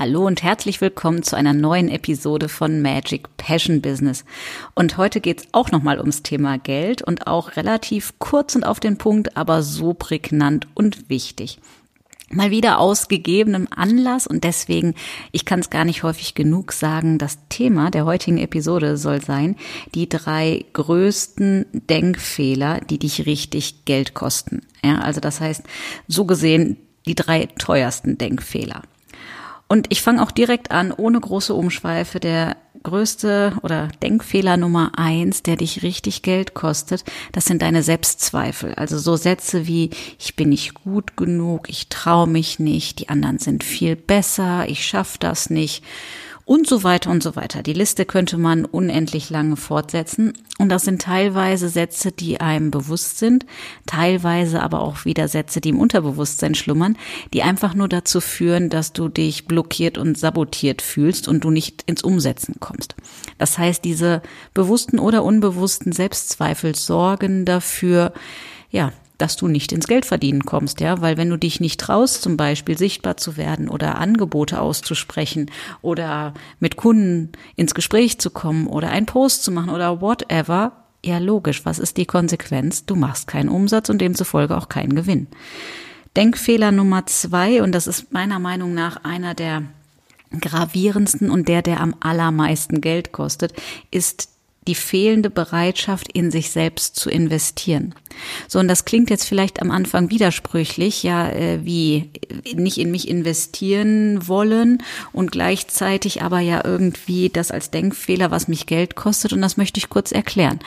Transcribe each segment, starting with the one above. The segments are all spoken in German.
Hallo und herzlich willkommen zu einer neuen Episode von Magic Passion Business. Und heute geht's auch nochmal ums Thema Geld und auch relativ kurz und auf den Punkt, aber so prägnant und wichtig. Mal wieder aus gegebenem Anlass und deswegen, ich kann es gar nicht häufig genug sagen, das Thema der heutigen Episode soll sein, die drei größten Denkfehler, die dich richtig Geld kosten. Ja, also das heißt, so gesehen, die drei teuersten Denkfehler. Und ich fange auch direkt an, ohne große Umschweife. Der größte oder Denkfehler Nummer eins, der dich richtig Geld kostet, das sind deine Selbstzweifel. Also so Sätze wie, ich bin nicht gut genug, ich traue mich nicht, die anderen sind viel besser, ich schaff das nicht und so weiter und so weiter. Die Liste könnte man unendlich lange fortsetzen. Und das sind teilweise Sätze, die einem bewusst sind, teilweise aber auch wieder Sätze, die im Unterbewusstsein schlummern, die einfach nur dazu führen, dass du dich blockiert und sabotiert fühlst und du nicht ins Umsetzen kommst. Das heißt, diese bewussten oder unbewussten Selbstzweifel sorgen dafür, ja, dass du nicht ins Geldverdienen kommst, ja, weil wenn du dich nicht traust, zum Beispiel sichtbar zu werden oder Angebote auszusprechen oder mit Kunden ins Gespräch zu kommen oder einen Post zu machen oder whatever, ja logisch, was ist die Konsequenz? Du machst keinen Umsatz und demzufolge auch keinen Gewinn. Denkfehler Nummer zwei, und das ist meiner Meinung nach einer der gravierendsten und der, der am allermeisten Geld kostet, ist die fehlende Bereitschaft, in sich selbst zu investieren. So, und das klingt jetzt vielleicht am Anfang widersprüchlich, ja, äh, wie nicht in mich investieren wollen und gleichzeitig aber ja irgendwie das als Denkfehler, was mich Geld kostet. Und das möchte ich kurz erklären.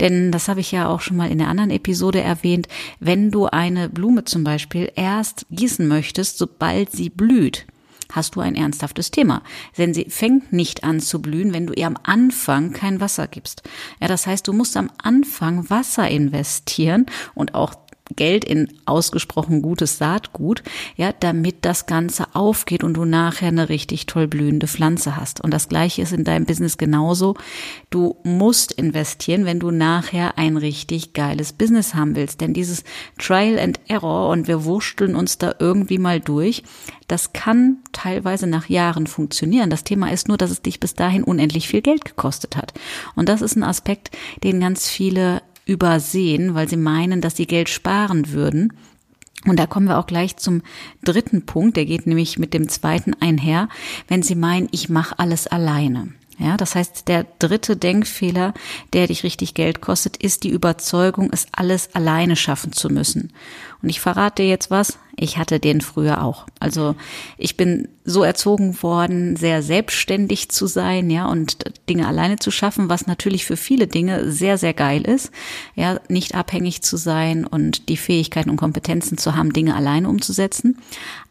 Denn das habe ich ja auch schon mal in der anderen Episode erwähnt. Wenn du eine Blume zum Beispiel erst gießen möchtest, sobald sie blüht, hast du ein ernsthaftes Thema. Denn sie fängt nicht an zu blühen, wenn du ihr am Anfang kein Wasser gibst. Ja, das heißt, du musst am Anfang Wasser investieren und auch Geld in ausgesprochen gutes Saatgut, ja, damit das Ganze aufgeht und du nachher eine richtig toll blühende Pflanze hast. Und das Gleiche ist in deinem Business genauso. Du musst investieren, wenn du nachher ein richtig geiles Business haben willst. Denn dieses Trial and Error und wir wursteln uns da irgendwie mal durch, das kann teilweise nach Jahren funktionieren. Das Thema ist nur, dass es dich bis dahin unendlich viel Geld gekostet hat. Und das ist ein Aspekt, den ganz viele übersehen, weil sie meinen, dass sie Geld sparen würden. Und da kommen wir auch gleich zum dritten Punkt, der geht nämlich mit dem zweiten einher, wenn Sie meinen, ich mache alles alleine. Ja, das heißt, der dritte Denkfehler, der dich richtig Geld kostet, ist die Überzeugung, es alles alleine schaffen zu müssen. Und ich verrate dir jetzt was, ich hatte den früher auch. Also ich bin so erzogen worden, sehr selbstständig zu sein, ja, und Dinge alleine zu schaffen, was natürlich für viele Dinge sehr, sehr geil ist. Ja, nicht abhängig zu sein und die Fähigkeiten und Kompetenzen zu haben, Dinge alleine umzusetzen.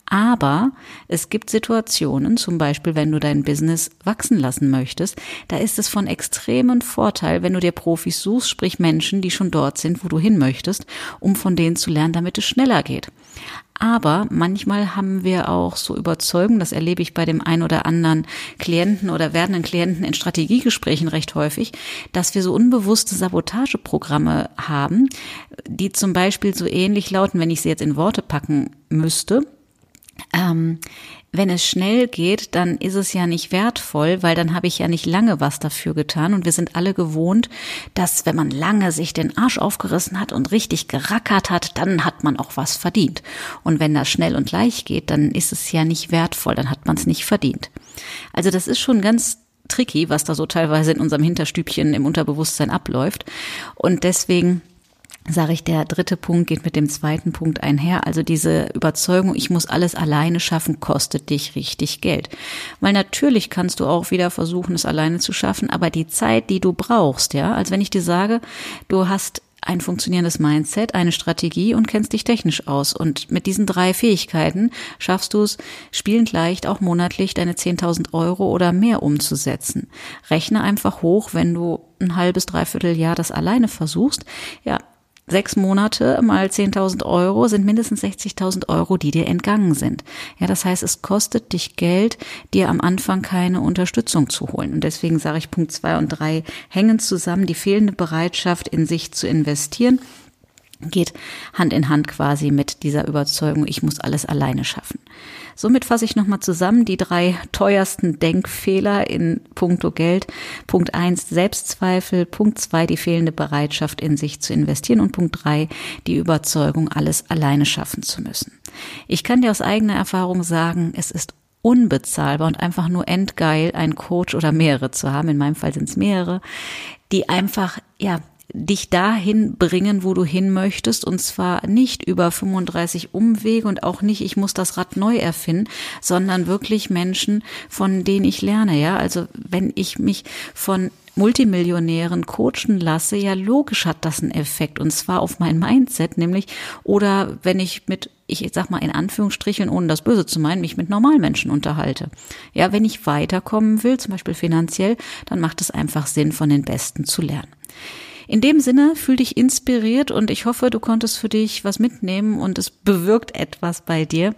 Aber es gibt Situationen, zum Beispiel wenn du dein Business wachsen lassen möchtest, da ist es von extremen Vorteil, wenn du dir Profis suchst, sprich Menschen, die schon dort sind, wo du hin möchtest, um von denen zu lernen, damit es schneller geht. Aber manchmal haben wir auch so Überzeugungen, das erlebe ich bei dem ein oder anderen Klienten oder werdenden Klienten in Strategiegesprächen recht häufig, dass wir so unbewusste Sabotageprogramme haben, die zum Beispiel so ähnlich lauten, wenn ich sie jetzt in Worte packen müsste ähm, wenn es schnell geht, dann ist es ja nicht wertvoll, weil dann habe ich ja nicht lange was dafür getan. Und wir sind alle gewohnt, dass wenn man lange sich den Arsch aufgerissen hat und richtig gerackert hat, dann hat man auch was verdient. Und wenn das schnell und leicht geht, dann ist es ja nicht wertvoll, dann hat man es nicht verdient. Also das ist schon ganz tricky, was da so teilweise in unserem Hinterstübchen im Unterbewusstsein abläuft. Und deswegen sage ich, der dritte Punkt geht mit dem zweiten Punkt einher. Also diese Überzeugung, ich muss alles alleine schaffen, kostet dich richtig Geld. Weil natürlich kannst du auch wieder versuchen, es alleine zu schaffen, aber die Zeit, die du brauchst, ja, als wenn ich dir sage, du hast ein funktionierendes Mindset, eine Strategie und kennst dich technisch aus. Und mit diesen drei Fähigkeiten schaffst du es, spielend leicht auch monatlich deine 10.000 Euro oder mehr umzusetzen. Rechne einfach hoch, wenn du ein halbes, dreiviertel Jahr das alleine versuchst. Ja, Sechs Monate mal 10.000 Euro sind mindestens 60.000 Euro, die dir entgangen sind. Ja, das heißt, es kostet dich Geld, dir am Anfang keine Unterstützung zu holen. Und deswegen sage ich, Punkt zwei und drei hängen zusammen, die fehlende Bereitschaft in sich zu investieren geht Hand in Hand quasi mit dieser Überzeugung, ich muss alles alleine schaffen. Somit fasse ich nochmal zusammen die drei teuersten Denkfehler in puncto Geld. Punkt eins Selbstzweifel. Punkt zwei die fehlende Bereitschaft in sich zu investieren. Und Punkt drei die Überzeugung, alles alleine schaffen zu müssen. Ich kann dir aus eigener Erfahrung sagen, es ist unbezahlbar und einfach nur endgeil, einen Coach oder mehrere zu haben. In meinem Fall sind es mehrere, die einfach, ja, dich dahin bringen, wo du hin möchtest. Und zwar nicht über 35 Umwege und auch nicht, ich muss das Rad neu erfinden, sondern wirklich Menschen, von denen ich lerne. Ja, also wenn ich mich von Multimillionären coachen lasse, ja logisch hat das einen Effekt und zwar auf mein Mindset, nämlich oder wenn ich mit ich sag mal in Anführungsstrichen, ohne das Böse zu meinen, mich mit Normalmenschen unterhalte. Ja, wenn ich weiterkommen will, zum Beispiel finanziell, dann macht es einfach Sinn, von den Besten zu lernen. In dem Sinne, fühl dich inspiriert und ich hoffe, du konntest für dich was mitnehmen und es bewirkt etwas bei dir.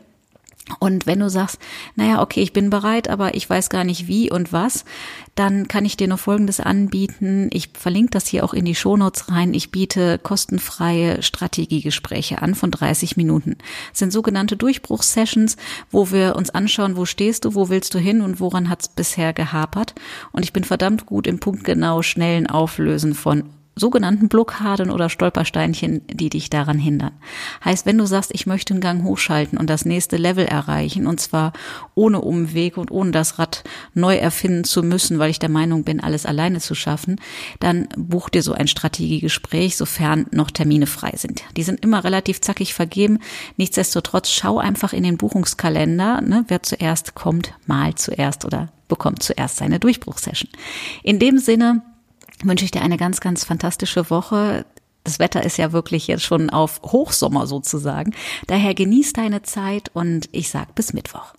Und wenn du sagst, naja, okay, ich bin bereit, aber ich weiß gar nicht wie und was, dann kann ich dir nur Folgendes anbieten. Ich verlinke das hier auch in die Shownotes rein. Ich biete kostenfreie Strategiegespräche an von 30 Minuten. Das sind sogenannte Durchbruchssessions, wo wir uns anschauen, wo stehst du, wo willst du hin und woran hat es bisher gehapert. Und ich bin verdammt gut im punktgenau schnellen Auflösen von sogenannten Blockaden oder Stolpersteinchen, die dich daran hindern. Heißt, wenn du sagst, ich möchte einen Gang hochschalten und das nächste Level erreichen, und zwar ohne Umweg und ohne das Rad neu erfinden zu müssen, weil ich der Meinung bin, alles alleine zu schaffen, dann buch dir so ein Strategiegespräch, sofern noch Termine frei sind. Die sind immer relativ zackig vergeben. Nichtsdestotrotz schau einfach in den Buchungskalender, ne, wer zuerst kommt, mal zuerst oder bekommt zuerst seine Durchbruchssession. In dem Sinne, wünsche ich dir eine ganz, ganz fantastische Woche. Das Wetter ist ja wirklich jetzt schon auf Hochsommer sozusagen. Daher genieß deine Zeit und ich sag bis Mittwoch.